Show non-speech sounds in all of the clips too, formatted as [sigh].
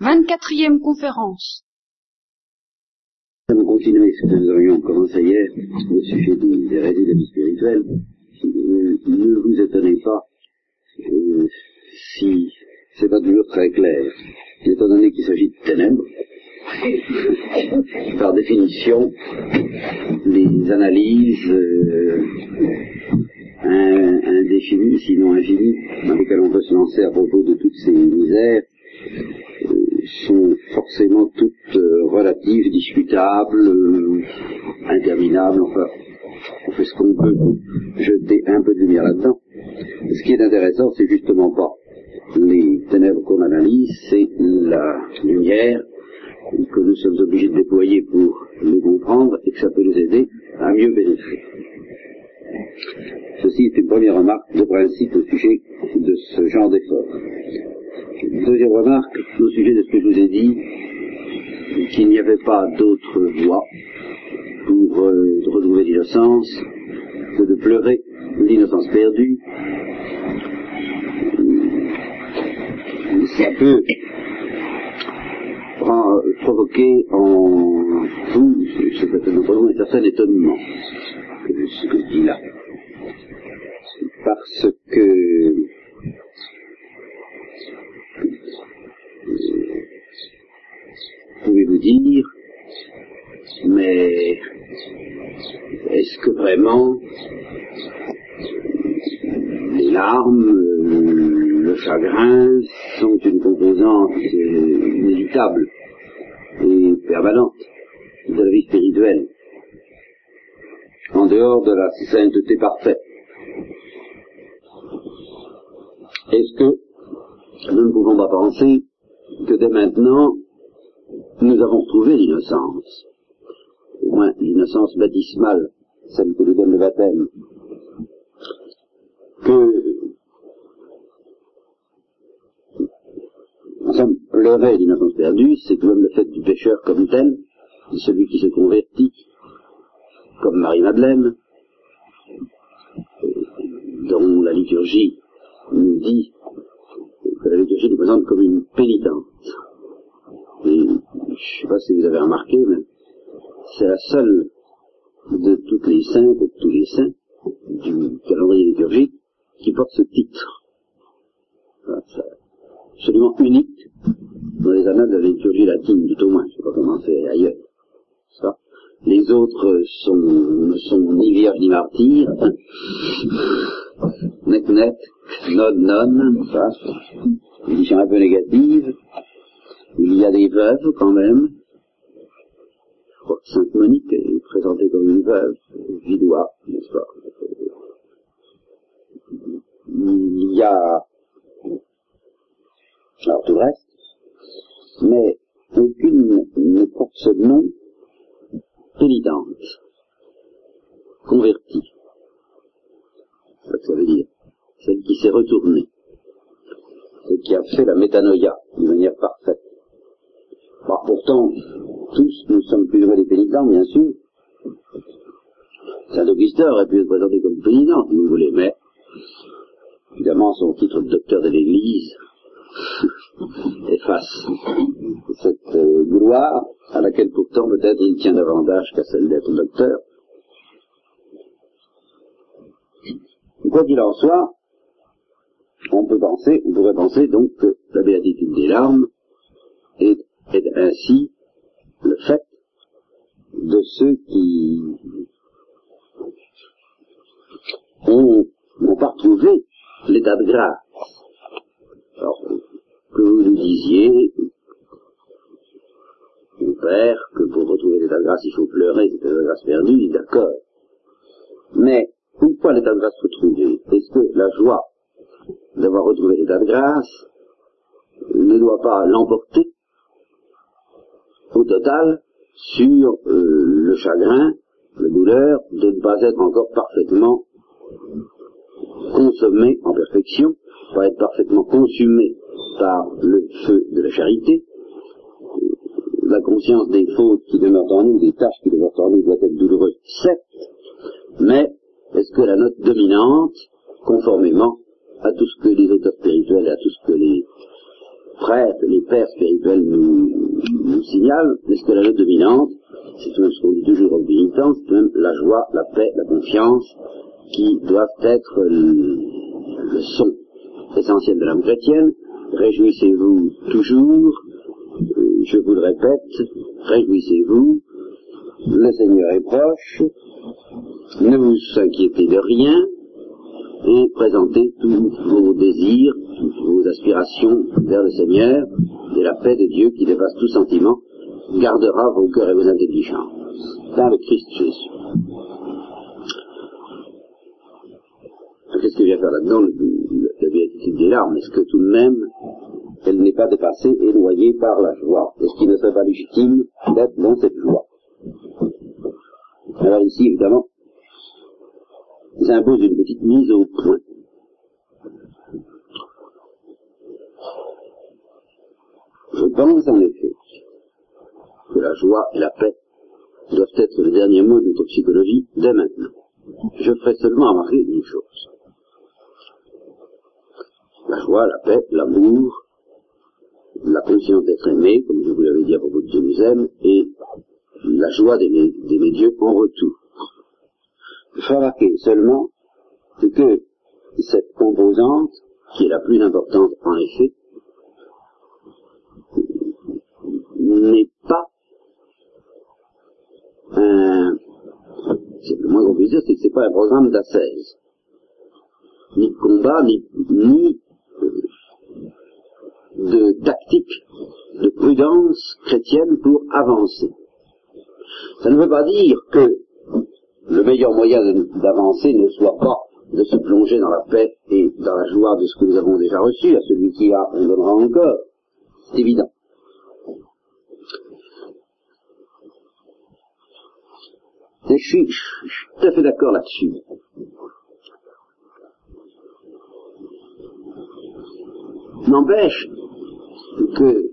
24e conférence. Nous continuer ce que nous avions commencé hier au sujet des, des résidus spirituelle. Euh, ne vous étonnez pas euh, si c'est pas toujours très clair, étant donné qu'il s'agit de ténèbres. [laughs] Par définition, les analyses euh, indéfinies, sinon infinies, dans lesquelles on peut se lancer à propos de toutes ces misères, sont forcément toutes euh, relatives, discutables, euh, interminables, enfin, on fait ce qu'on peut jeter un peu de lumière là-dedans. Ce qui est intéressant, c'est justement pas les ténèbres qu'on analyse, c'est la lumière que nous sommes obligés de déployer pour les comprendre et que ça peut nous aider à mieux pénétrer. Ceci est une première remarque de principe au sujet de ce genre d'effort. Deuxième remarque, au sujet de ce que je vous ai dit, qu'il n'y avait pas d'autre voie pour euh, retrouver l'innocence que de pleurer l'innocence perdue. Ça peut provoquer en vous, c'est peut-être un certain étonnement, ce que je dis là. Parce que pouvez-vous dire, mais les larmes, le chagrin sont une composante inévitable et permanente de la vie spirituelle, en dehors de la sainteté parfaite. Est-ce que nous ne pouvons pas penser que dès maintenant, nous avons retrouvé l'innocence, au moins l'innocence baptismale, celle que nous donne le baptême, que enfin, le l'innocence perdue, c'est tout même le fait du pécheur comme tel, de celui qui se convertit, comme Marie-Madeleine, dont la liturgie nous dit que la liturgie nous présente comme une pénitente. Je ne sais pas si vous avez remarqué, mais c'est la seule de toutes les saintes et de tous les saints du calendrier liturgique qui porte ce titre. absolument unique dans les annales de la liturgie latine, tout au moins. Je ne sais pas comment c'est ailleurs. Les autres sont, ne sont ni vierges ni martyrs. [laughs] net net, non non, ça. Édition un peu négative. Il y a des veuves quand même. Sainte Monique est présentée comme une veuve, vidois, n'est-ce pas? Il y a alors tout le reste, mais aucune ne porte ce nom pénitente, convertie. C'est ça que ça veut dire. Celle qui s'est retournée, celle qui a fait la métanoïa d'une manière parfaite. Bah, pourtant, tous, nous sommes plus ou moins des pénitents, bien sûr. Saint Augustin aurait pu être présenté comme pénitent, si vous voulez, mais évidemment, son titre de docteur de l'Église [laughs] efface cette euh, gloire à laquelle pourtant peut-être il tient davantage qu'à celle d'être docteur. Quoi qu'il en soit, on peut penser, on pourrait penser donc que la béatitude des larmes est ainsi le fait de ceux qui n'ont pas retrouvé l'état de grâce. Alors, que vous nous disiez, mon père, que pour retrouver l'état de grâce, il faut pleurer, c'est l'état de grâce perdu, d'accord. Mais, une fois l'état de grâce retrouvé, est-ce que la joie d'avoir retrouvé l'état de grâce ne doit pas l'emporter au total sur euh, le chagrin, la douleur de ne pas être encore parfaitement consommé en perfection, pas être parfaitement consumé par le feu de la charité. La conscience des fautes qui demeurent en nous, des tâches qui demeurent en nous doit être douloureuse, certes, mais est-ce que la note dominante, conformément à tout ce que les auteurs spirituels et à tout ce que les prêtres, les pères spirituels nous, signalent, est-ce que la note dominante, c'est même ce qu'on dit toujours aux militants, c'est même la joie, la paix, la confiance, qui doivent être le, son essentiel de l'âme chrétienne. Réjouissez-vous toujours, je vous le répète, réjouissez-vous, le Seigneur est proche, ne vous inquiétez de rien, et présentez tous vos désirs, vos aspirations vers le Seigneur, et la paix de Dieu qui dépasse tout sentiment gardera vos cœurs et vos intelligences. Dans le Christ Jésus. Qu'est-ce que vient faire là-dedans? La béatitude des larmes. Est-ce que tout de même, elle n'est pas dépassée et noyée par la joie? Est-ce qu'il ne serait pas légitime d'être dans cette joie? Alors ici, évidemment, ça impose une petite mise au point. Je pense en effet que la joie et la paix doivent être le dernier mot de notre psychologie dès maintenant. Je ferai seulement remarquer une chose. La joie, la paix, l'amour, la conscience d'être aimé, comme je vous l'avais dit à propos de Dieu nous aime, et la joie d'aimer Dieu en retour. Je ferai remarquer seulement que cette composante, qui est la plus importante en effet, n'est pas un, le moins qu'on puisse c'est que c'est pas un programme d'assaise. Ni de combat, ni, ni euh, de tactique, de prudence chrétienne pour avancer. Ça ne veut pas dire que le meilleur moyen d'avancer ne soit pas de se plonger dans la paix et dans la joie de ce que nous avons déjà reçu. À celui qui a, on donnera encore. C'est évident. Je suis, tout à fait d'accord là-dessus. N'empêche que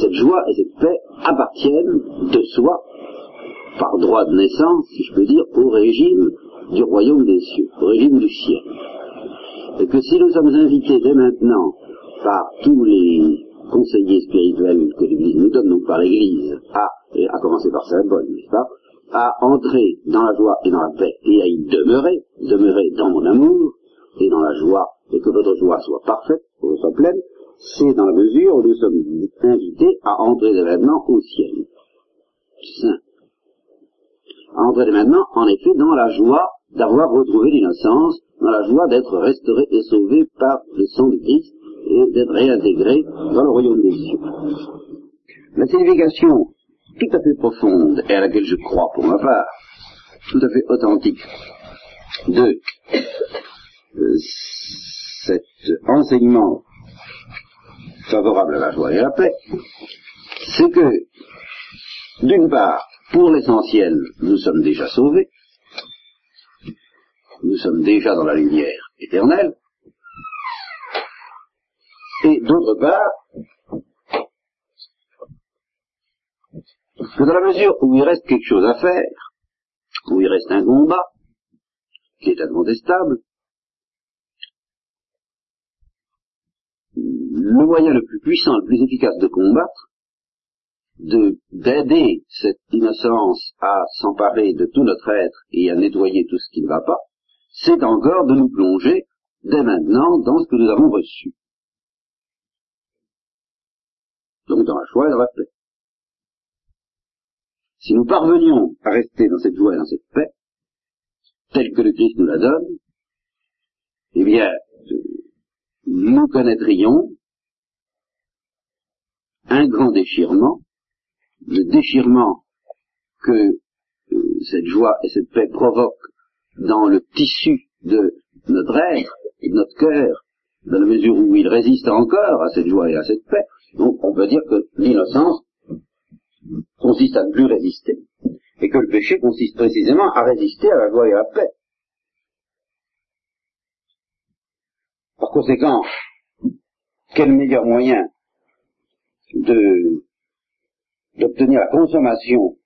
cette joie et cette paix appartiennent de soi, par droit de naissance, si je peux dire, au régime du royaume des cieux, au régime du ciel. Et que si nous sommes invités dès maintenant par tous les conseillers spirituels que l'Église nous donne, donc par l'Église, à, à commencer par Saint Paul, n'est-ce pas, à entrer dans la joie et dans la paix et à y demeurer, demeurer dans mon amour et dans la joie et que votre joie soit parfaite, que soit pleine, c'est dans la mesure où nous sommes invités à entrer dès maintenant au ciel. Saint. À entrer dès maintenant, en effet, dans la joie d'avoir retrouvé l'innocence, dans la joie d'être restauré et sauvé par le sang de Christ et d'être réintégré dans le royaume des cieux. La signification tout à fait profonde et à laquelle je crois pour ma part, tout à fait authentique. De euh, cet enseignement favorable à la joie et à la paix, c'est que, d'une part, pour l'essentiel, nous sommes déjà sauvés, nous sommes déjà dans la lumière éternelle, et d'autre part, que dans la mesure où il reste quelque chose à faire, où il reste un combat, qui est incontestable, le moyen le plus puissant, le plus efficace de combattre, d'aider cette innocence à s'emparer de tout notre être et à nettoyer tout ce qui ne va pas, c'est encore de nous plonger dès maintenant dans ce que nous avons reçu. Donc dans la joie et dans la paix. Si nous parvenions à rester dans cette joie et dans cette paix, telle que le Christ nous la donne, eh bien, nous connaîtrions un grand déchirement, le déchirement que euh, cette joie et cette paix provoquent dans le tissu de notre être et de notre cœur, dans la mesure où il résiste encore à cette joie et à cette paix. Donc on peut dire que l'innocence consiste à ne plus résister, et que le péché consiste précisément à résister à la joie et à la paix. Par conséquent, quel meilleur moyen de d'obtenir la consommation,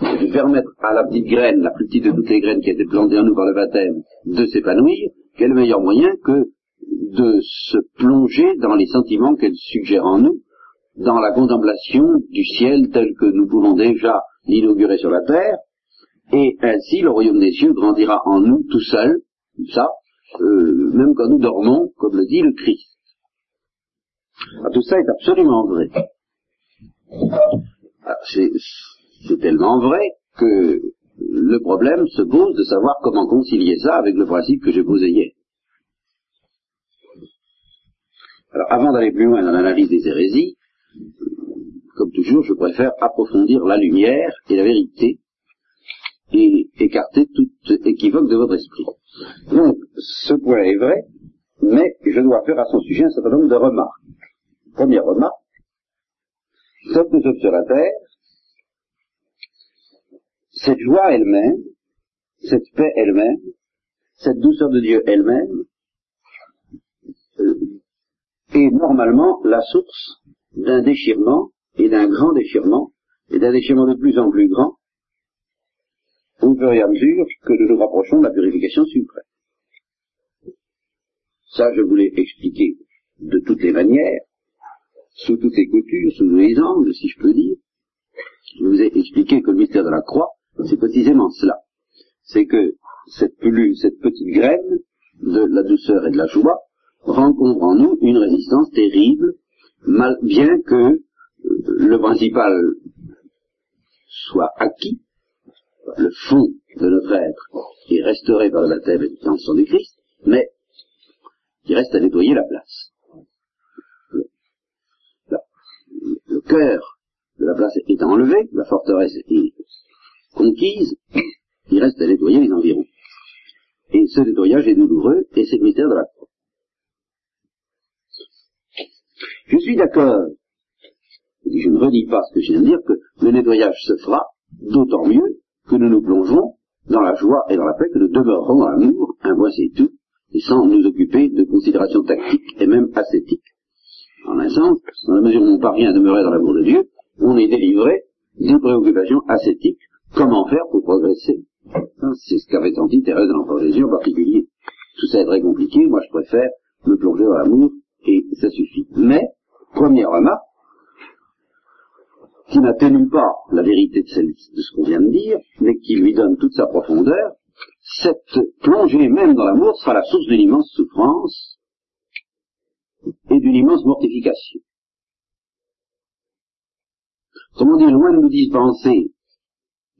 de permettre à la petite graine, la plus petite de toutes les graines qui a été plantée en nous par le baptême, de s'épanouir, quel meilleur moyen que de se plonger dans les sentiments qu'elle suggère en nous, dans la contemplation du ciel tel que nous pouvons déjà l'inaugurer sur la terre, et ainsi le royaume des cieux grandira en nous tout seul, ça, euh, même quand nous dormons, comme le dit le Christ. Ah, tout ça est absolument vrai. Ah, c'est tellement vrai que le problème se pose de savoir comment concilier ça avec le principe que j'ai posé hier. Alors, avant d'aller plus loin dans l'analyse des hérésies, comme toujours, je préfère approfondir la lumière et la vérité et écarter toute équivoque de votre esprit. Donc, ce point est vrai, mais je dois faire à son sujet un certain nombre de remarques. Première remarque, comme nous sommes sur la terre, cette joie elle-même, cette paix elle-même, cette douceur de Dieu elle-même, euh, est normalement la source d'un déchirement et d'un grand déchirement, et d'un déchirement de plus en plus grand, au fur et à mesure que nous nous rapprochons de la purification suprême. Ça, je voulais expliquer de toutes les manières, sous toutes les coutures, sous tous les angles, si je peux dire. Je vous ai expliqué que le mystère de la croix, c'est précisément cela. C'est que cette, cette petite graine de la douceur et de la joie rencontre en nous une résistance terrible, mal, bien que le principal soit acquis, le fond de notre être est restauré par le baptême et le sang du Christ, mais il reste à nettoyer la place. Le, cœur de la place est enlevé, la forteresse est conquise, il reste à nettoyer les environs. Et ce nettoyage est douloureux, et c'est le de la croix. Je suis d'accord, je ne redis pas ce que je viens de dire, que le nettoyage se fera d'autant mieux que nous nous plongeons dans la joie et dans la paix, que nous demeurerons dans l'amour, un point c'est tout, et sans nous occuper de considérations tactiques et même ascétiques. En un sens, dans la mesure où on parvient à demeurer dans l'amour de Dieu, on est délivré des préoccupations ascétiques. Comment faire pour progresser? C'est ce qu'avait tenté Thérèse de l'Enfant Jésus en particulier. Tout ça est très compliqué, moi je préfère me plonger dans l'amour et ça suffit. Mais, première remarque, qui n'atténue pas la vérité de, ce qu'on vient de dire, mais qui lui donne toute sa profondeur, cette plongée même dans l'amour sera la source d'une immense souffrance et d'une immense mortification. Autrement dit, loin de nous dispenser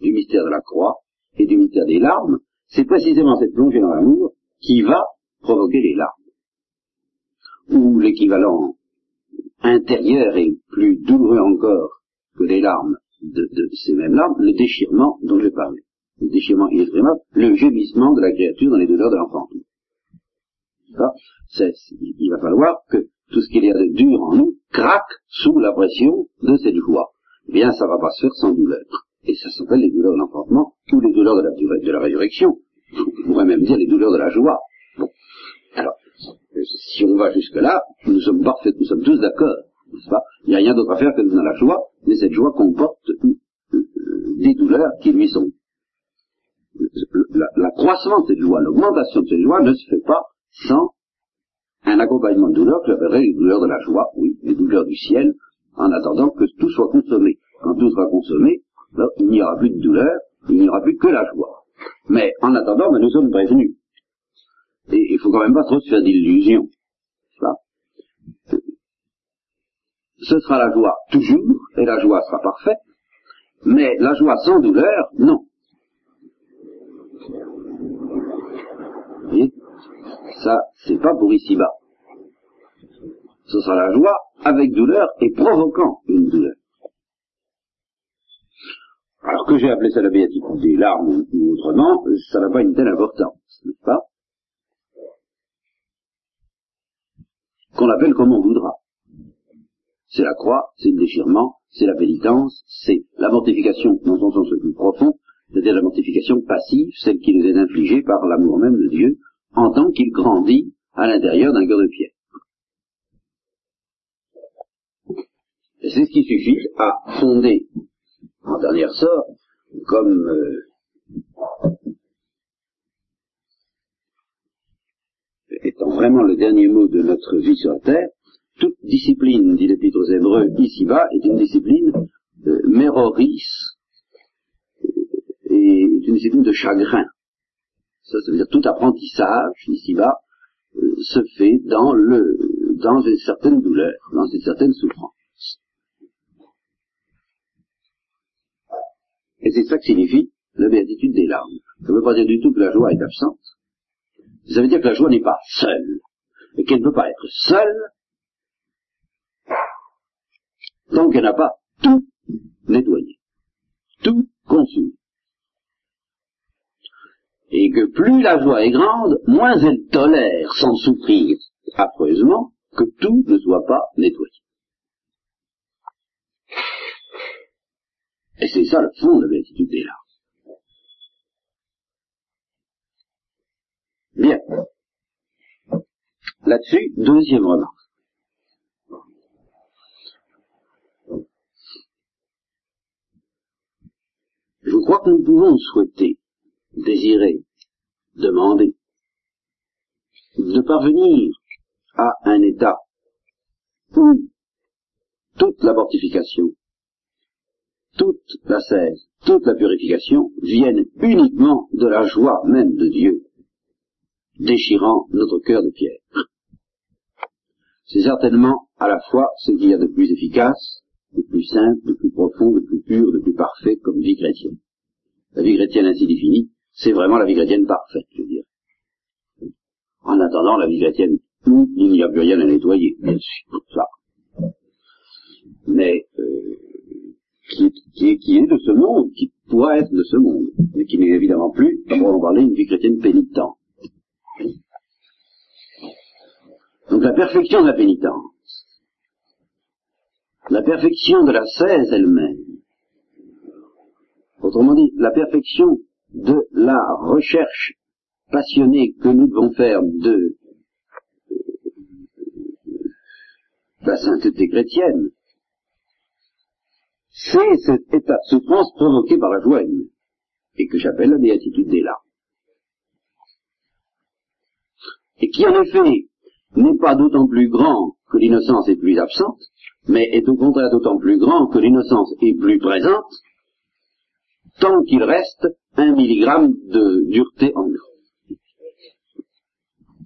du mystère de la croix et du mystère des larmes, c'est précisément cette plongée dans l'amour qui va provoquer les larmes. Ou l'équivalent intérieur et plus douloureux encore que les larmes de, ces mêmes larmes, le déchirement dont je parlais. Le déchirement inexprimable, le gémissement de la créature dans les douleurs de l'enfant. il va falloir que tout ce qu'il y a de dur en nous craque sous la pression de cette joie. Eh bien, ça va pas se faire sans douleur. Et ça s'appelle les douleurs de l'enfantement ou les douleurs de la, de la résurrection. On pourrait même dire les douleurs de la joie. Bon. Alors, si on va jusque-là, nous sommes parfaits, nous sommes tous d'accord. Il n'y a rien d'autre à faire que dans la joie, mais cette joie comporte euh, des douleurs qui lui sont. L'accroissement de cette joie, l'augmentation de cette joie ne se fait pas sans un accompagnement de douleurs que j'appellerais les douleurs de la joie, oui, les douleurs du ciel, en attendant que tout soit consommé. Quand tout sera consommé, il n'y aura plus de douleur, il n'y aura plus que la joie. Mais en attendant, ben, nous sommes prévenus. Et il faut quand même pas trop se faire d'illusions ce sera la joie toujours, et la joie sera parfaite, mais la joie sans douleur, non. Vous voyez Ça, c'est pas pour ici-bas. Ce sera la joie avec douleur et provoquant une douleur. Alors que j'ai appelé ça la béatitude des larmes ou autrement, ça n'a pas une telle importance, n'est-ce pas? Qu'on appelle comme on voudra. C'est la croix, c'est le déchirement, c'est la pénitence, c'est la mortification dans son sens le plus profond, c'est-à-dire la mortification passive, celle qui nous est infligée par l'amour même de Dieu, en tant qu'il grandit à l'intérieur d'un cœur de pierre. Et c'est ce qui suffit à fonder, en dernière sort, comme euh, étant vraiment le dernier mot de notre vie sur la terre, toute discipline, dit l'Épître aux Hébreux ici-bas, est une discipline euh, méroris, et est une discipline de chagrin. Ça, veut dire tout apprentissage ici-bas euh, se fait dans dans une certaine douleur, dans une certaine souffrance. Et c'est ça que signifie la béatitude des larmes. Ça ne veut pas dire du tout que la joie est absente. Ça veut dire que la joie n'est pas seule, et qu'elle ne peut pas être seule tant qu'elle n'a pas tout nettoyé, tout consumé. Et que plus la joie est grande, moins elle tolère sans souffrir affreusement que tout ne soit pas nettoyé. Et c'est ça le fond de la des larmes. Bien. Là-dessus, deuxième remarque. Je crois que nous pouvons souhaiter, désirer, demander de parvenir à un état où toute la mortification, toute la cesse, toute la purification viennent uniquement de la joie même de Dieu, déchirant notre cœur de pierre. C'est certainement à la fois ce qu'il y a de plus efficace, de plus simple, de plus profond, de plus pur, de plus parfait comme vie chrétienne. La vie chrétienne ainsi définie, c'est vraiment la vie chrétienne parfaite, je veux dire. En attendant la vie chrétienne où il n'y a plus rien à nettoyer, bien sûr, ça. Mais euh, qui, est, qui, qui, est, de ce monde, qui pourra être de ce monde, mais qui n'est évidemment plus, on va parler, une vie chrétienne pénitente. Donc la perfection de la pénitence, la perfection de la cèse elle-même, autrement dit, la perfection de la recherche passionnée que nous devons faire de la sainteté chrétienne, c'est cet état de souffrance provoqué par la joie et que j'appelle la béatitude des larmes. Et qui en effet n'est pas d'autant plus grand que l'innocence est plus absente, mais est au contraire d'autant plus grand que l'innocence est plus présente, tant qu'il reste un milligramme de dureté en nous.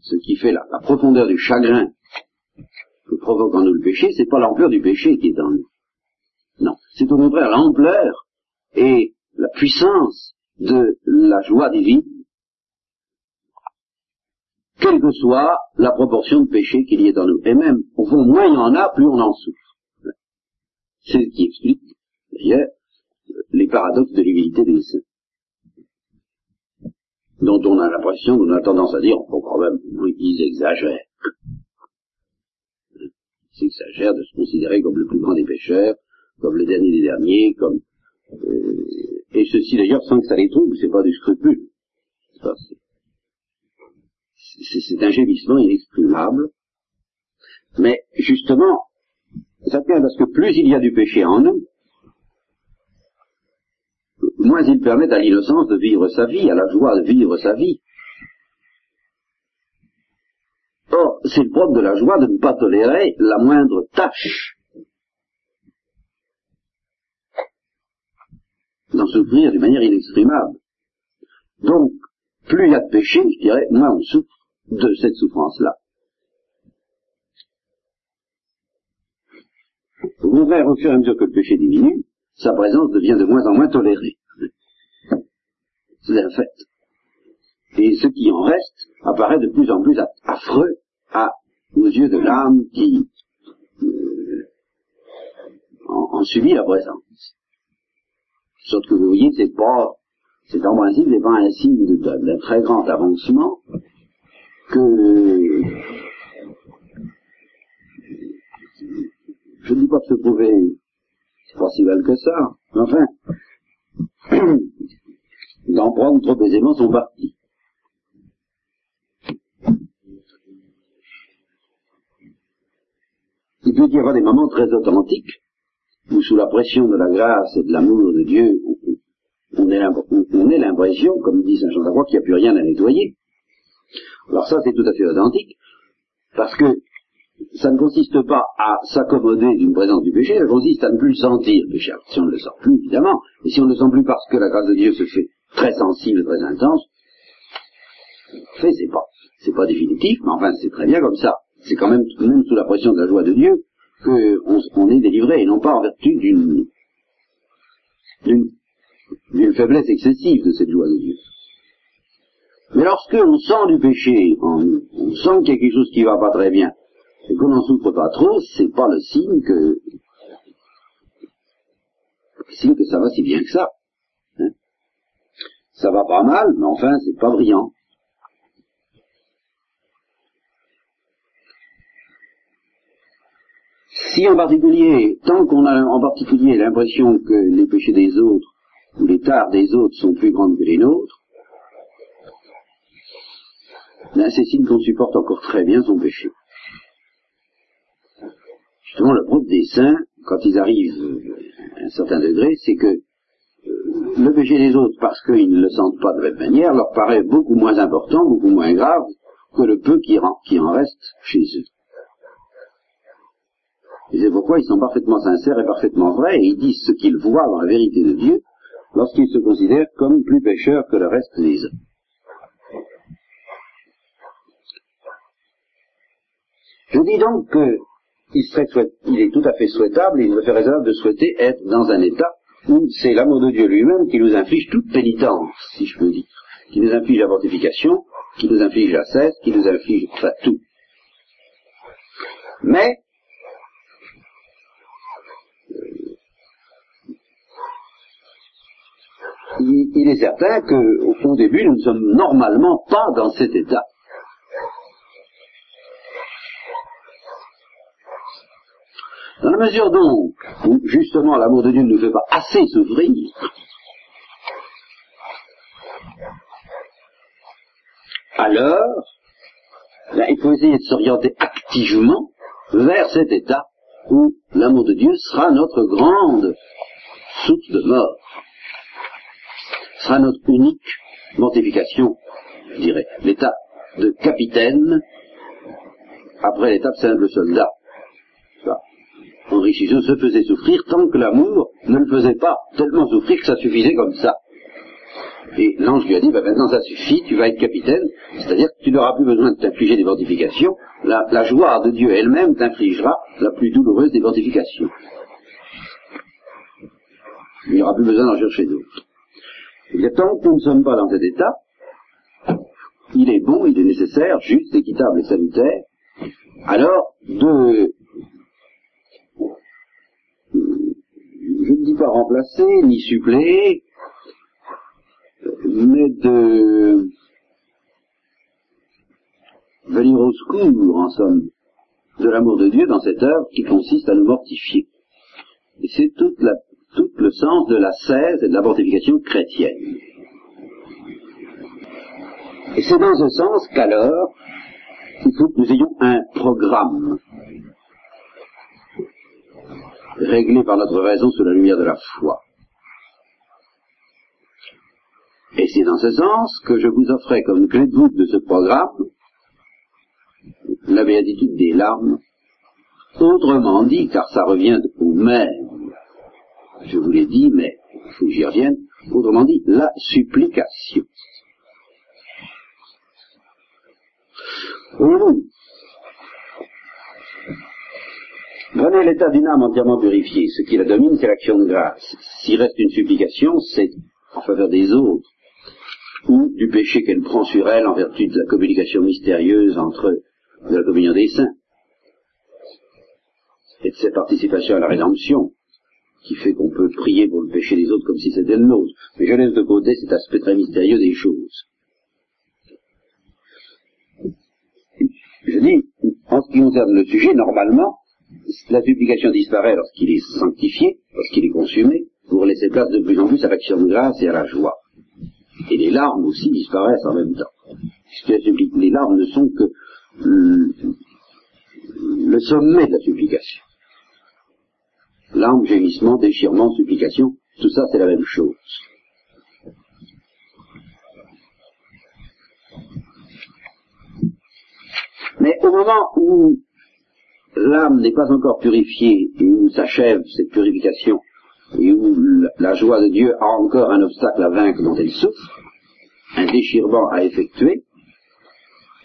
Ce qui fait la, profondeur du chagrin que provoque en nous le péché, c'est pas l'ampleur du péché qui est en nous. Non, c'est au contraire l'ampleur et la puissance de la joie divine, quelle que soit la proportion de péché qu'il y ait en nous. Et même, au fond, moins il y en a, plus on en souffre. C'est ce qui explique, d'ailleurs, les paradoxes de l'humilité des saints dont on a l'impression, on a tendance à dire, oh, quand même, oui, ils exagèrent. Ils s'exagèrent de se considérer comme le plus grand des pécheurs, comme le dernier des derniers, comme euh, et ceci d'ailleurs sans que ça les trouble, c'est pas du scrupule. Un gémissement inexprimable. Mais justement, ça tient parce que plus il y a du péché en nous, moins il permet à l'innocence de vivre sa vie, à la joie de vivre sa vie. Or, c'est le propre de la joie de ne pas tolérer la moindre tâche d'en souffrir d'une manière inexprimable. Donc, plus il y a de péché, je dirais, moins on souffre de cette souffrance-là. Au contraire, au fur et à mesure que le péché diminue, sa présence devient de moins en moins tolérée. [laughs] C'est un fait. Et ce qui en reste apparaît de plus en plus affreux à, aux yeux de l'âme qui euh, en, subit la présence. Sauf que vous voyez, c'est pas, c'est en principe, c'est pas un signe d'un très grand avancement que je ne dis pas que se trouver c'est pas si mal que ça, mais enfin, [clears throat] d'en prendre trop aisément son parti. Il peut y avoir des moments très authentiques où sous la pression de la grâce et de l'amour de Dieu, on ait l'impression, comme dit Saint Jean d'Arrois, qu'il n'y a plus rien à nettoyer. Alors ça, c'est tout à fait authentique. Parce que ça ne consiste pas à s'accommoder d'une présence du péché, ça consiste à ne plus le sentir, péché. Si on ne le sent plus, évidemment, et si on ne le sent plus parce que la grâce de Dieu se fait très sensible, très intense, fait, c'est pas, c'est pas définitif, mais enfin, c'est très bien comme ça. C'est quand même, même sous la pression de la joie de Dieu, qu'on on est délivré, et non pas en vertu d'une faiblesse excessive de cette joie de Dieu. Mais lorsque on sent du péché, on, on sent qu'il y a quelque chose qui va pas très bien, et qu'on n'en souffre pas trop, c'est pas le signe que le signe que ça va si bien que ça. Hein. ça va pas mal, mais enfin c'est pas brillant. Si en particulier, tant qu'on a en particulier l'impression que les péchés des autres ou les tares des autres sont plus grandes que les nôtres, ben c'est signe qu'on supporte encore très bien son péché. Justement, le propre des saints, quand ils arrivent à un certain degré, c'est que euh, le péché des autres, parce qu'ils ne le sentent pas de la manière, leur paraît beaucoup moins important, beaucoup moins grave que le peu qui, qui en reste chez eux. Et c'est pourquoi ils sont parfaitement sincères et parfaitement vrais, et ils disent ce qu'ils voient dans la vérité de Dieu lorsqu'ils se considèrent comme plus pécheurs que le reste des hommes. Je dis donc qu'il serait il est tout à fait souhaitable, et il me fait raisonnable de souhaiter être dans un état où c'est l'amour de Dieu lui-même qui nous inflige toute pénitence, si je peux dire, qui nous inflige la mortification, qui nous inflige la cesse, qui nous inflige, enfin tout. Mais, il, est certain qu'au début, nous ne sommes normalement pas dans cet état. Dans la mesure donc où justement l'amour de Dieu ne fait pas assez s'ouvrir, alors il faut essayer de s'orienter activement vers cet état où l'amour de Dieu sera notre grande source de mort, sera notre unique mortification, je dirais, l'état de capitaine après l'étape simple soldat. Henri se faisait souffrir tant que l'amour ne le faisait pas tellement souffrir que ça suffisait comme ça. Et l'ange lui a dit, bah, maintenant ça suffit, tu vas être capitaine, c'est-à-dire que tu n'auras plus besoin de t'infliger des mortifications, la, la joie de Dieu elle-même t'infligera la plus douloureuse des mortifications. Il n'y aura plus besoin d'en chercher d'autres. Et bien, tant que nous ne sommes pas dans cet état, il est bon, il est nécessaire, juste, équitable et salutaire, alors de dis pas remplacer, ni suppléer, mais de venir au secours, en somme, de l'amour de Dieu dans cette œuvre qui consiste à nous mortifier. Et c'est tout le sens de la cèse et de la mortification chrétienne. Et c'est dans ce sens qu'alors, il faut que nous ayons un programme réglé par notre raison sous la lumière de la foi. Et c'est dans ce sens que je vous offrais comme clé de voûte de ce programme la béatitude des larmes, autrement dit, car ça revient au même, je vous l'ai dit, mais il faut que j'y revienne, autrement dit, la supplication. Prenez l'état d'une âme entièrement purifiée. Ce qui la domine, c'est l'action de grâce. S'il reste une supplication, c'est en faveur des autres, ou du péché qu'elle prend sur elle en vertu de la communication mystérieuse entre de la communion des saints, et de cette participation à la rédemption, qui fait qu'on peut prier pour le péché des autres comme si c'était le nôtre. Mais je laisse de côté cet aspect très mystérieux des choses. Je dis, en ce qui concerne le sujet, normalement, la supplication disparaît lorsqu'il est sanctifié, lorsqu'il est consumé, pour laisser place de plus en plus à l'action de grâce et à la joie. Et les larmes aussi disparaissent en même temps. Les larmes ne sont que le sommet de la supplication. Larmes, gémissement, déchirement, supplication, tout ça c'est la même chose. Mais au moment où l'âme n'est pas encore purifiée et où s'achève cette purification et où la joie de Dieu a encore un obstacle à vaincre dont elle souffre, un déchirement à effectuer,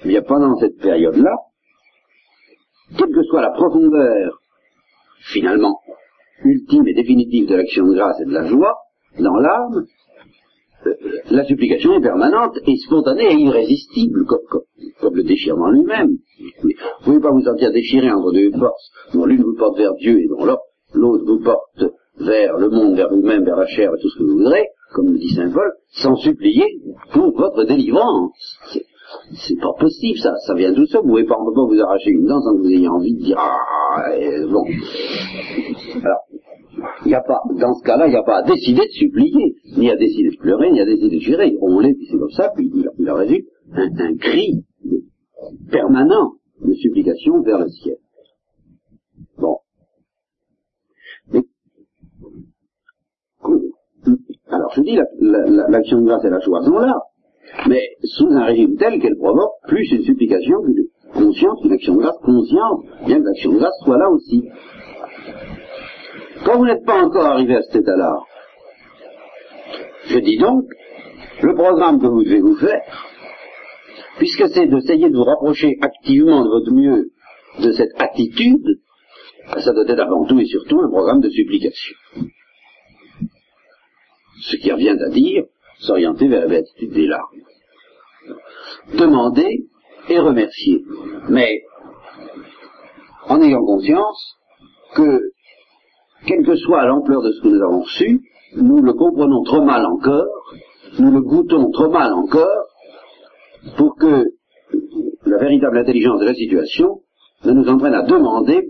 bien pendant cette période-là, quelle que soit la profondeur, finalement, ultime et définitive de l'action de grâce et de la joie, dans l'âme, la supplication est permanente et spontanée et irrésistible, comme, le déchirement lui-même. Vous ne pouvez pas vous sentir déchiré entre deux forces, dont l'une vous porte vers Dieu et dont l'autre vous porte vers le monde, vers vous-même, vers la chair et tout ce que vous voudrez, comme le dit Saint Paul, sans supplier pour votre délivrance. C'est pas possible, ça. Ça vient tout seul. Vous pouvez pas, pas vous arracher une dent sans que vous ayez envie de dire ah, bon. Alors, il n'y a pas, dans ce cas-là, il n'y a pas à décider de supplier, ni à décider de pleurer, ni à décider de gérer. On l'est, puis c'est comme ça, puis il, il a résulté un, un cri permanent de supplication vers le ciel. Bon. Alors je dis, l'action la, de grâce et la joie sont là, mais sous un régime tel qu'elle provoque plus une supplication qu'une conscience, une action de grâce consciente, bien que l'action de grâce soit là aussi. Quand vous n'êtes pas encore arrivé à cet état-là, je dis donc, le programme que vous devez vous faire, puisque c'est d'essayer de vous rapprocher activement de votre mieux de cette attitude, ça doit être avant tout et surtout un programme de supplication. Ce qui revient à dire s'orienter vers la béatitude des larmes. Demander et remercier, mais en ayant conscience que, quelle que soit l'ampleur de ce que nous avons reçu, nous le comprenons trop mal encore, nous le goûtons trop mal encore, pour que la véritable intelligence de la situation ne nous entraîne à demander,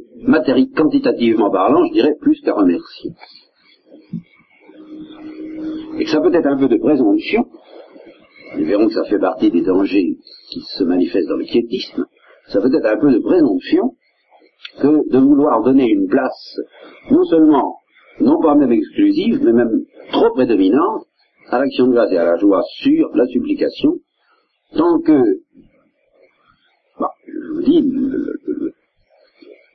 quantitativement parlant, je dirais, plus qu'à remercier. Et que ça peut être un peu de présomption, nous verrons que ça fait partie des dangers qui se manifestent dans le quiétisme, ça peut être un peu de présomption que de vouloir donner une place, non seulement, non pas même exclusive, mais même trop prédominante, à l'action de grâce et à la joie sur la supplication, tant que, bah, je vous dis,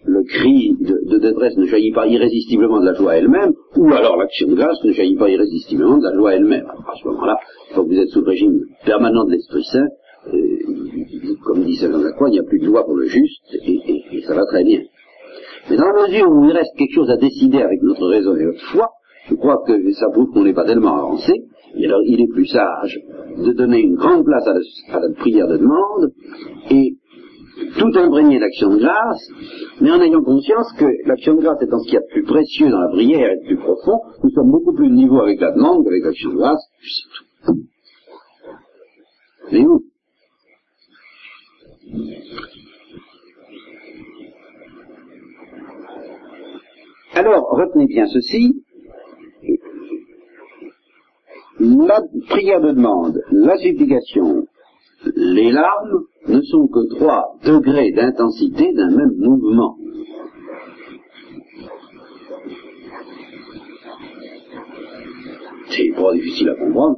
le cri de, détresse ne jaillit pas irrésistiblement de la joie elle-même, ou alors l'action de grâce ne jaillit pas irrésistiblement de la joie elle-même. À ce moment-là, que vous êtes sous le régime permanent de l'Esprit Saint, comme dit Saint la Croix, il n'y a plus de loi pour le juste, et, ça va très bien. Mais dans la mesure où il reste quelque chose à décider avec notre raison et notre foi, je crois que ça prouve qu'on n'est pas tellement avancé, et alors il est plus sage de donner une grande place à la prière de demande, et tout imprégné d'action de grâce, mais en ayant conscience que l'action de grâce étant ce qu'il y a de plus précieux dans la prière et de plus profond, nous sommes beaucoup plus de niveau avec la demande qu'avec l'action de grâce, Mais où? Alors, retenez bien ceci, la prière de demande, la supplication, les larmes ne sont que trois degrés d'intensité d'un même mouvement. C'est pas difficile à comprendre.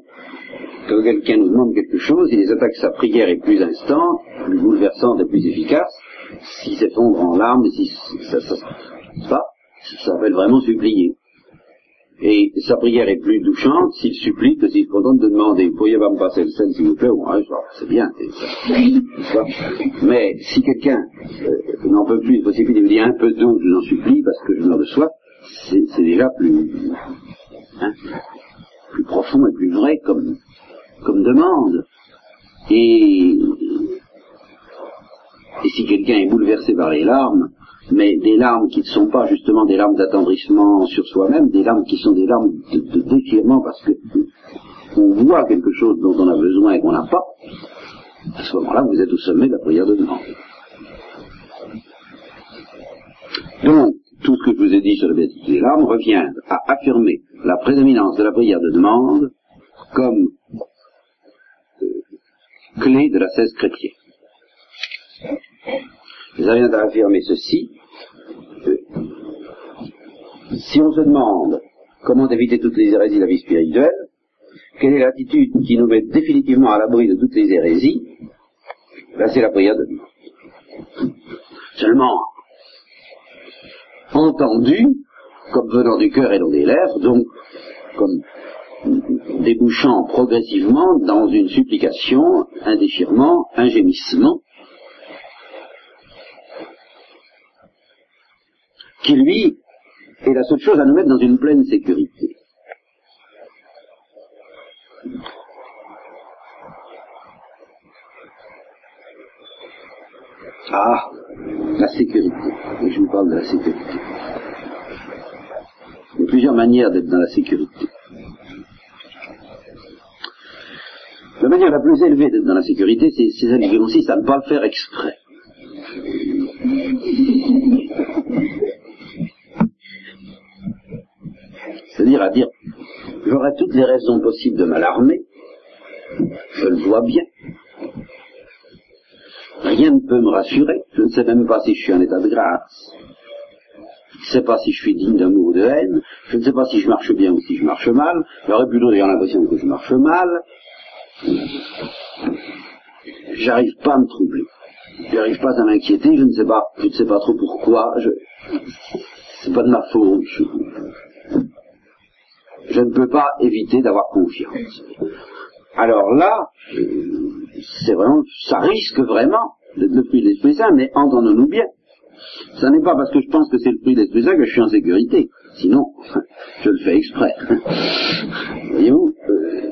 Quand quelqu'un nous demande quelque chose, il attaque que sa prière est plus instante, plus bouleversante et plus efficace, s'il s'effondre en larmes, si ça, ça s'appelle vraiment supplier. Et sa prière est plus douchante s'il supplie que s'il se contente de demander, vous pourriez pas me passer le sel s'il vous plaît, c'est bien, mais si quelqu'un euh, n'en peut plus, il possible de dire un peu d'eau, je vous en supplie, parce que je meurs de soif, c'est déjà plus, hein, plus profond et plus vrai comme, comme demande. Et, et si quelqu'un est bouleversé par les larmes, mais des larmes qui ne sont pas justement des larmes d'attendrissement sur soi-même, des larmes qui sont des larmes de, de parce que on voit quelque chose dont on a besoin et qu'on n'a pas, à ce moment-là, vous êtes au sommet de la prière de demande. Donc, tout ce que je vous ai dit sur le béatitude des larmes revient à affirmer la prédominance de la prière de demande comme euh, clé de la cesse chrétienne. Ça vient à affirmer ceci. si on se demande comment éviter toutes les hérésies de la vie spirituelle, quelle est l'attitude qui nous met définitivement à l'abri de toutes les hérésies, là c'est la prière de Dieu. Seulement, entendu comme venant du cœur et non des lèvres, donc comme débouchant progressivement dans une supplication, un déchirement, un gémissement, qui lui est la seule chose à nous mettre dans une pleine sécurité. Ah, la sécurité. Et je vous parle de la sécurité. Il y a plusieurs manières d'être dans la sécurité. La manière la plus élevée d'être dans la sécurité, c'est celle qui consiste à ne pas le faire exprès. C'est-à-dire à dire, j'aurai toutes les raisons possibles de m'alarmer, je le vois bien, rien ne peut me rassurer, je ne sais même pas si je suis en état de grâce, je ne sais pas si je suis digne d'amour ou de haine, je ne sais pas si je marche bien ou si je marche mal, j'aurais plutôt d'ailleurs l'impression que je marche mal, j'arrive pas à me troubler, j'arrive pas à m'inquiéter, je ne sais pas, je ne sais pas trop pourquoi, je, c'est pas de ma faute, je, ne peux pas éviter d'avoir confiance. Alors là, c'est vraiment, ça risque vraiment d'être le fruit de l'Esprit Saint, mais entendons-nous bien. Ce n'est pas parce que je pense que c'est le fruit de l'Esprit Saint que je suis en sécurité. Sinon, [laughs] je le fais exprès. Voyez-vous euh,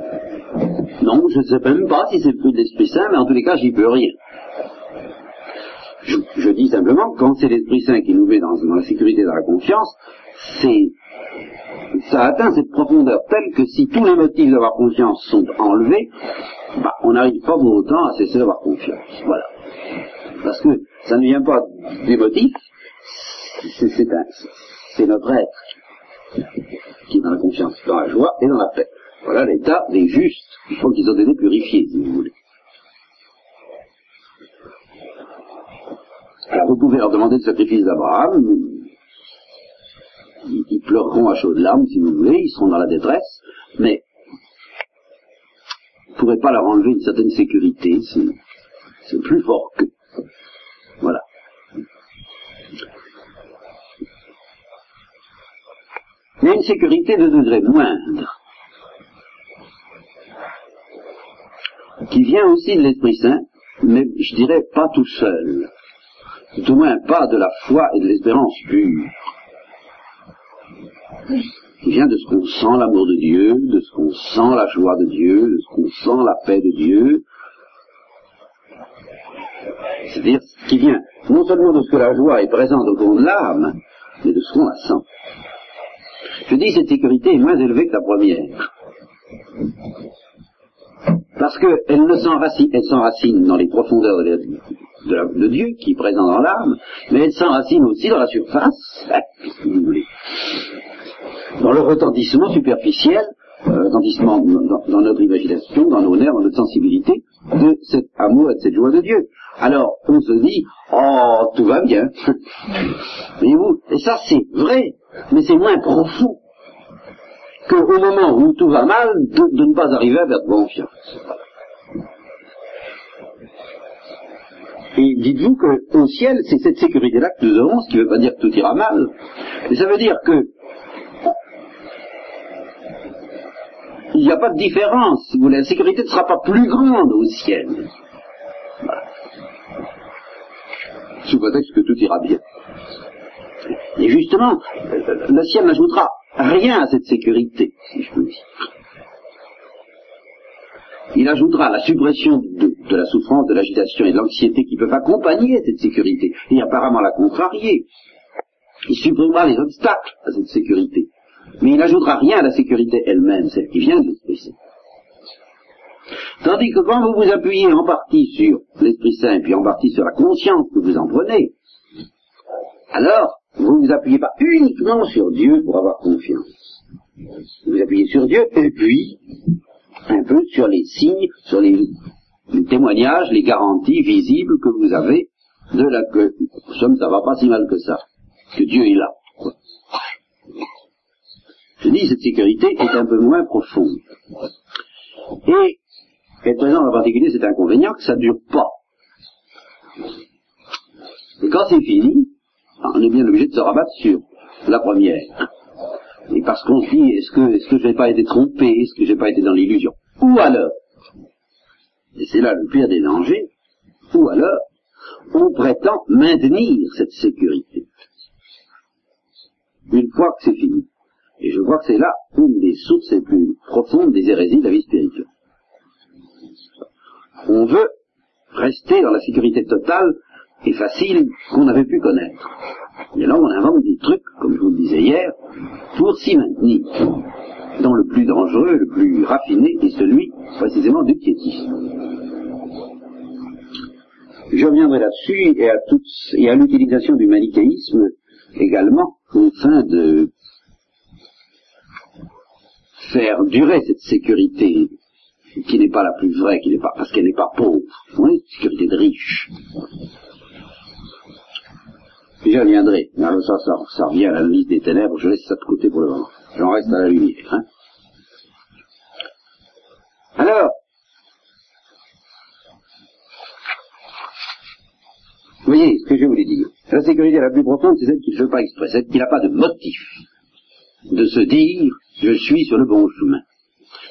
Non, je ne sais même pas si c'est le fruit de l'Esprit Saint, mais en tous les cas, j'y peux rien. Je, je dis simplement, quand c'est l'Esprit Saint qui nous met dans, dans la sécurité, dans la confiance, c'est ça atteint cette profondeur telle que si tous les motifs d'avoir confiance sont enlevés, bah, on n'arrive pas pour autant à cesser d'avoir confiance. Voilà. Parce que ça ne vient pas des motifs, c'est notre être qui est dans la confiance, dans la joie et dans la paix. Voilà l'état des justes. Il faut qu'ils ont été purifiés, si vous voulez. Alors vous pouvez leur demander le sacrifice d'Abraham, ils, pleureront à chaudes larmes, si vous voulez, ils seront dans la détresse, mais vous ne pourrez pas leur enlever une certaine sécurité, c'est plus fort que. Voilà. Il y a une sécurité de degré moindre, qui vient aussi de l'Esprit Saint, mais je dirais pas tout seul, tout au moins pas de la foi et de l'espérance pure qui vient de ce qu'on sent l'amour de Dieu, de ce qu'on sent la joie de Dieu, de ce qu'on sent la paix de Dieu. C'est-à-dire qui vient non seulement de ce que la joie est présente au fond de l'âme, mais de ce qu'on la sent. Je dis cette sécurité est moins élevée que la première. Parce qu'elle ne s'enracine, elle s'enracine dans les profondeurs de, de, Dieu qui est présent dans l'âme, mais elle s'enracine aussi dans la surface, [laughs] si vous voulez dans le retentissement superficiel, euh, retentissement dans, notre imagination, dans nos nerfs, dans notre sensibilité, de cet amour et de cette joie de Dieu. Alors, on se dit, oh, tout va bien. [laughs] Voyez-vous Et ça, c'est vrai, mais c'est moins profond qu'au moment où tout va mal, de, ne pas arriver à faire confiance. Et dites-vous qu'au ciel, c'est cette sécurité-là que nous aurons, ce qui ne veut pas dire que tout ira mal, mais ça veut dire que il n'y a pas de différence. Si vous voulez. La sécurité ne sera pas plus grande au ciel. Voilà. Sous prétexte que tout ira bien. Et justement, le ciel n'ajoutera rien à cette sécurité, si je peux dire. Il ajoutera la suppression de, de la souffrance, de l'agitation et de l'anxiété qui peuvent accompagner cette sécurité, et apparemment la contrarier. Il supprimera les obstacles à cette sécurité mais il n'ajoutera rien à la sécurité elle-même, celle qui vient de l'Esprit Saint. Tandis que quand vous vous appuyez en partie sur l'Esprit Saint, puis en partie sur la conscience que vous en prenez, alors vous ne vous appuyez pas uniquement sur Dieu pour avoir confiance. Vous vous appuyez sur Dieu et puis un peu sur les signes, sur les, témoignages, les garanties visibles que vous avez de la que, somme, ça va pas si mal que ça, que Dieu est là. Je dis, cette sécurité est un peu moins profonde. Et elle présente en particulier cet inconvénient que ça ne dure pas. quand c'est fini, on est bien obligé de se rabattre sur la première. Et parce qu'on se dit, est-ce que, est-ce que je n'ai pas été trompé, est-ce que je n'ai pas été dans l'illusion? Ou alors, et c'est là le pire des dangers, ou alors, on prétend maintenir cette sécurité. Une fois que c'est fini. Et je crois que c'est là une des sources les plus profondes des hérésies de la vie spirituelle. On veut rester dans la sécurité totale et facile qu'on avait pu connaître. Et là, on invente des trucs, comme je vous le disais hier, pour s'y maintenir dans le plus dangereux, le plus raffiné, et celui précisément du piétisme. Je reviendrai là-dessus et à, à l'utilisation du manichéisme également, au fin de faire durer cette sécurité qui n'est pas la plus vraie, qui n'est pas parce qu'elle n'est pas pauvre, oui, sécurité de riche. J'y reviendrai. Alors ça, ça, ça, revient à la liste des ténèbres, je laisse ça de côté pour le moment. J'en reste à la lumière. Hein. Alors, vous voyez ce que je voulais dire. La sécurité la plus profonde, c'est celle qui ne fait pas exprès, celle qui n'a pas de motif de se dire je suis sur le bon chemin.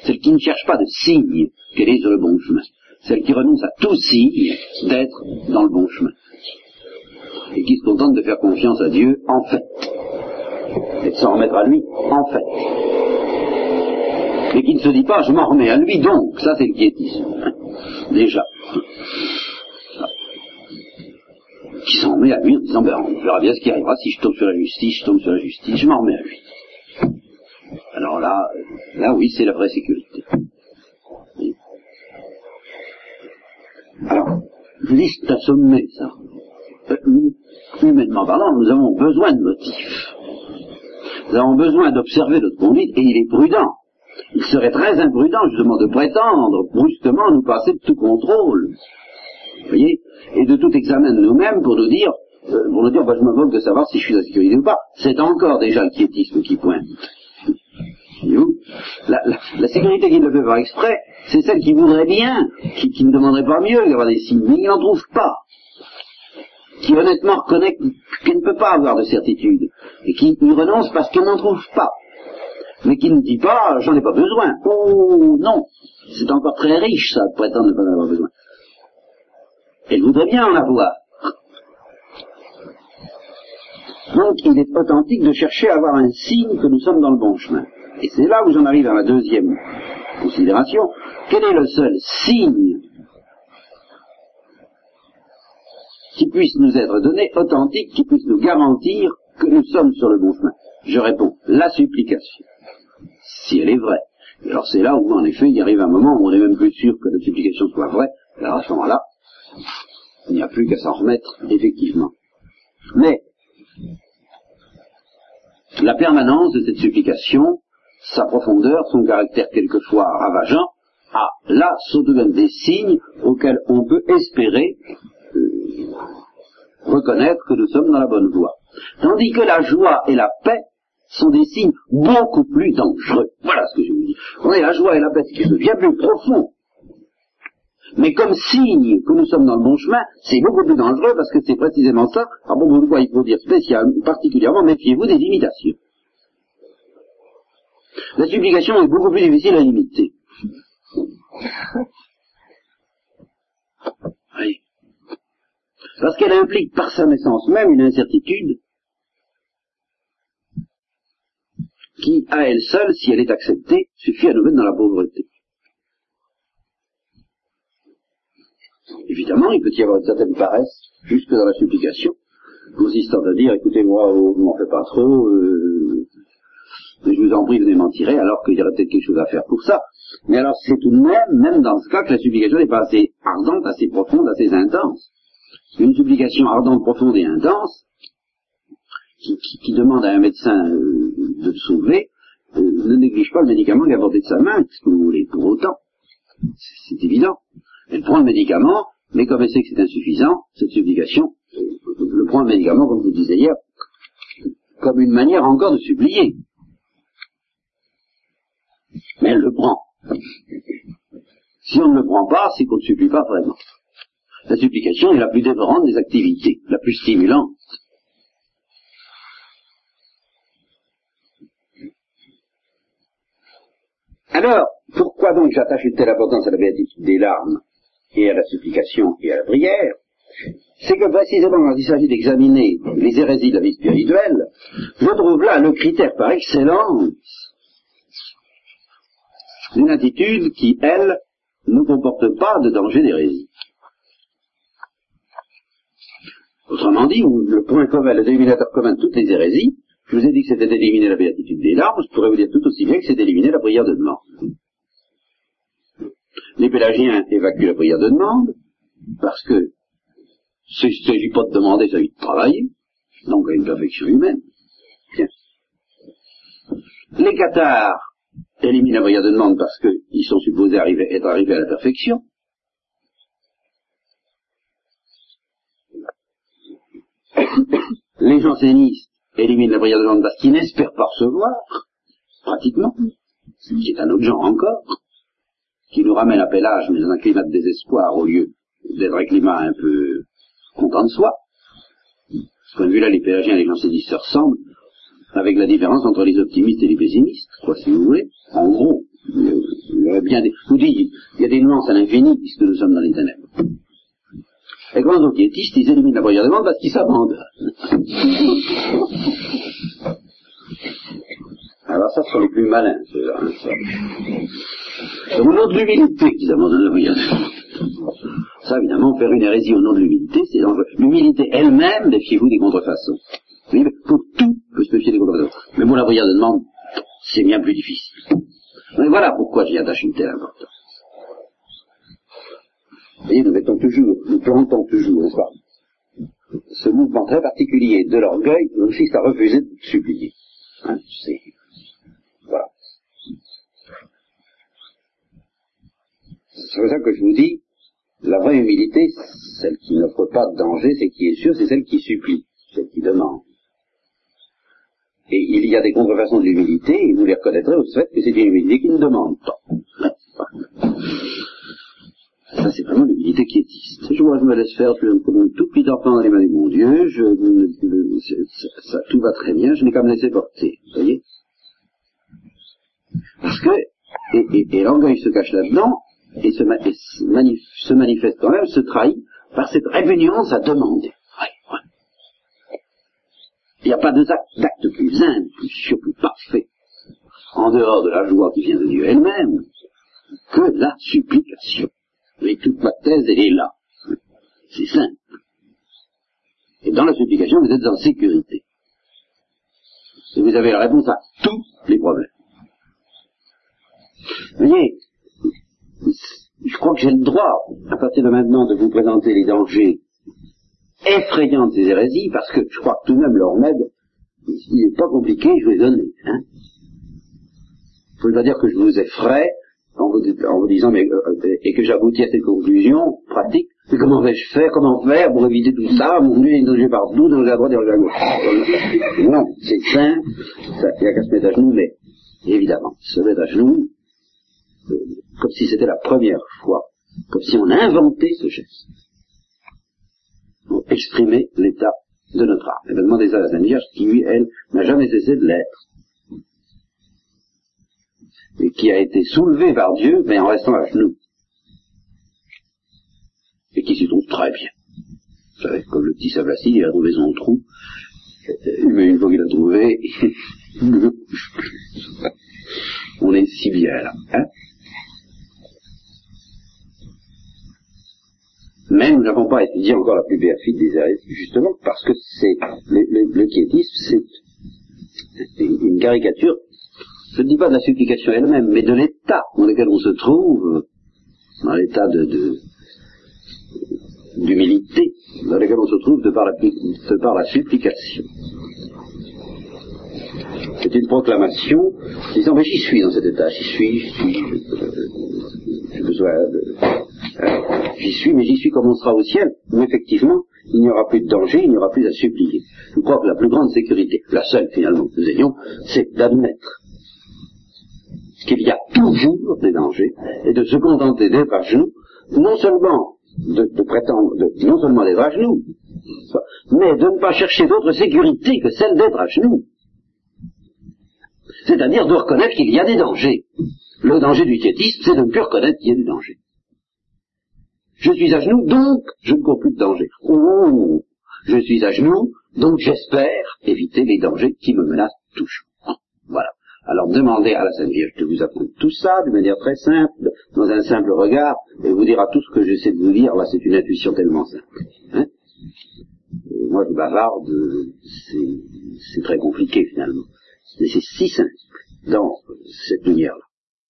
Celle qui ne cherche pas de signe qu'elle est sur le bon chemin. Celle qui renonce à tout signe d'être dans le bon chemin. Et qui se contente de faire confiance à Dieu en fait. Et de s'en remettre à lui en fait. Mais qui ne se dit pas je m'en remets à lui donc. Ça c'est le quiétisme. Déjà. Qui s'en remet à lui en disant ben, on verra bien ce qui arrivera si je tombe sur la justice, je tombe sur la justice, je m'en remets à lui. Alors là, là oui, c'est la vraie sécurité. Alors, je vous dis, c'est sommet, ça. Euh, humainement parlant, nous avons besoin de motifs. Nous avons besoin d'observer notre conduite, et il est prudent. Il serait très imprudent, justement, de prétendre brusquement nous passer de tout contrôle. Vous voyez? Et de tout examen de nous-mêmes pour nous dire, euh, pour nous dire, bah, je me moque de savoir si je suis en sécurité ou pas. C'est encore déjà le quiétisme qui pointe. La, sécurité qui ne le pas exprès, c'est celle qui voudrait bien, qui, ne demanderait pas mieux d'avoir des signes, mais il n'en trouve pas. Qui honnêtement reconnaît qu'elle ne peut pas avoir de certitude, et qui y renonce parce qu'elle n'en trouve pas. Mais qui ne dit pas, j'en ai pas besoin. Oh non, c'est encore très riche ça, de prétendre ne pas en avoir besoin. Elle voudrait bien en avoir. Donc il est authentique de chercher à avoir un signe que nous sommes dans le bon chemin. Et c'est là où j'en arrive à ma deuxième considération. Quel est le seul signe qui puisse nous être donné, authentique, qui puisse nous garantir que nous sommes sur le bon chemin? Je réponds, la supplication. Si elle est vraie. Alors c'est là où, en effet, il arrive un moment où on n'est même plus sûr que la supplication soit vraie. Alors à ce moment-là, il n'y a plus qu'à s'en remettre, effectivement. Mais, la permanence de cette supplication sa profondeur, son caractère quelquefois ravageant, ah, là sont des signes auxquels on peut espérer euh, reconnaître que nous sommes dans la bonne voie. Tandis que la joie et la paix sont des signes beaucoup plus dangereux. Voilà ce que je vous dis. On la joie et la paix, chose bien plus profond. Mais comme signe que nous sommes dans le bon chemin, c'est beaucoup plus dangereux parce que c'est précisément ça. Ah bon, il faut dire spécialement, particulièrement, méfiez-vous des imitations. La supplication est beaucoup plus difficile à imiter. Oui. Parce qu'elle implique par sa naissance même une incertitude qui, à elle seule, si elle est acceptée, suffit à nous mettre dans la pauvreté. Évidemment, il peut y avoir une certaine paresse jusque dans la supplication, consistant à dire, écoutez, moi, oh, je m'en fais pas trop, euh, je vous en prie, venez m'en tirer, alors qu'il y aurait peut-être quelque chose à faire pour ça. Mais alors c'est tout de même, même dans ce cas, que la supplication n'est pas assez ardente, assez profonde, assez intense. Une supplication ardente, profonde et intense, qui, demande à un médecin euh, de le sauver, euh, ne néglige pas le médicament qu'il a porté de sa main, ce que vous voulez, pour autant. C'est évident. Elle prend le médicament, mais comme elle sait que c'est insuffisant, cette supplication, le prend le médicament, comme je vous disais hier, comme une manière encore de supplier mais elle le prend. Si on ne le prend pas, c'est qu'on ne supplie pas vraiment. la supplication est la plus dévorante des activités, la plus stimulante. Alors, pourquoi donc j'attache une telle importance à la béatitude des larmes et à la supplication et à la prière? C'est que précisément quand il s'agit d'examiner les hérésies de la vie spirituelle, je trouve là le critère par excellence d'une attitude qui, elle, ne comporte pas de danger d'hérésie. Autrement dit, le point commun, le dénominateur commun de toutes les hérésies, je vous ai dit que c'était d'éliminer la béatitude des larmes, je pourrais vous dire tout aussi bien que c'est d'éliminer la prière de demande. Les pélagiens évacuent la prière de demande, parce que il ne s'agit pas de demander, il s'agit de travailler, donc à une perfection humaine. Les cathares éliminent la prière de demande parce qu'ils sont supposés être arrivés à la perfection. Les jansénistes éliminent la prière de demande parce qu'ils n'espèrent pas recevoir, pratiquement, qui est un autre genre encore, qui nous ramène à Pélage, mais dans un climat de désespoir au lieu d'être un climat un peu content de soi. De ce point de vue-là, les pélagiens et les jansénistes se ressemblent, avec la différence entre les optimistes et les pessimistes, vous. En gros, il y aurait des... Il y a des nuances à l'infini puisque nous sommes dans les ténèbres. Et quand les piétistes, ils éliminent la prière de demande parce qu'ils s'abandonnent. [laughs] Alors ça, ce sont les plus malins, ceux-là. C'est au nom de l'humilité qu'ils abandonnent la prière de demande. Ça, évidemment, faire une hérésie au nom de l'humilité, c'est dangereux. L'humilité elle-même, défiez-vous des contrefaçons. Oui, pour tout, peut se méfier des contrefaçons. Mais pour la prière de demande, c'est bien plus difficile. Mais voilà pourquoi j'y attache une telle importance. Et nous mettons toujours, nous plantons toujours, n'est-ce pas, ce mouvement très particulier de l'orgueil consiste à refuser de supplier. Hein, c'est, voilà. C'est pour ça que je vous dis, la vraie humilité, celle qui n'offre pas de danger, c'est qui est sûre, c'est celle qui supplie, celle qui demande. Et il y a des contrefaçons de l'humilité, et vous les reconnaîtrez au fait que c'est une humilité qui ne demande pas. Ça, c'est vraiment l'humilité quiétiste. Je, vois, je me laisse faire comme un tout petit enfant dans les mains de mon Dieu, je, ça, tout va très bien, je n'ai qu'à me laisser porter, vous voyez Parce que, et, et, l'orgueil se cache là-dedans, et, se, se, manifeste quand même, se trahit par cette répugnance à demander. Il n'y a pas d'acte plus simple, plus sûr, plus parfait, en dehors de la joie qui vient de Dieu elle-même, que la supplication. Mais toute ma thèse, elle est là. C'est simple. Et dans la supplication, vous êtes en sécurité. Et vous avez la réponse à tous les problèmes. Vous voyez, je crois que j'ai le droit, à partir de maintenant, de vous présenter les dangers effrayant de ces hérésies, parce que je crois que tout de même leur remède, il n'est pas compliqué, je vais donner. Hein. ne pouvez pas dire que je vous effraie en vous, en vous disant, mais, euh, et que j'aboutis à cette conclusion pratique, mais comment vais-je faire, comment faire pour éviter tout ça? Mon Dieu, y a partout, dans la droite et dans la gauche. [laughs] Non, c'est simple, il n'y a qu'à se mettre à genoux, mais évidemment, se mettre à genoux, euh, comme si c'était la première fois, comme si on inventait ce geste pour exprimer l'état de notre âme. Et demandez ça à la Sainte Vierge qui, lui, elle, n'a jamais cessé de l'être. Et qui a été soulevée par Dieu, mais en restant à genoux. Et qui s'y trouve très bien. Vous savez, comme le petit Savlassi, il a trouvé son trou, mais une fois qu'il a trouvé, on est si bien là. Hein mais nous n'avons pas étudié encore la plus perfide des hérésies, justement parce que c'est le, le, quiétisme, c'est une caricature, je ne dis pas de la supplication elle-même, mais de l'état dans lequel on se trouve, dans l'état de, d'humilité dans lequel on se trouve de par la, de par la supplication. C'est une proclamation disant, mais j'y suis dans cet état, j'y suis, j'y suis, j'ai besoin de, j'y suis, mais j'y suis comme on sera au ciel, où effectivement, il n'y aura plus de danger, il n'y aura plus à supplier. Je crois que la plus grande sécurité, la seule finalement que nous ayons, c'est d'admettre qu'il y a toujours des dangers et de se contenter d'être à genoux, non seulement de, prétendre, non seulement d'être à genoux, mais de ne pas chercher d'autre sécurité que celle d'être à genoux. C'est-à-dire de reconnaître qu'il y a des dangers. Le danger du quiétisme, c'est de ne plus reconnaître qu'il y a des dangers. Je suis à genoux, donc je ne cours plus de danger. Oh, je suis à genoux, donc j'espère éviter les dangers qui me menacent toujours. Voilà. Alors demandez à la Sainte Vierge de vous apprendre tout ça de manière très simple, dans un simple regard, et vous dira tout ce que j'essaie de vous dire. Là, c'est une intuition tellement simple. Hein moi, je bavarde, c'est très compliqué finalement. Mais c'est si simple dans cette lumière-là.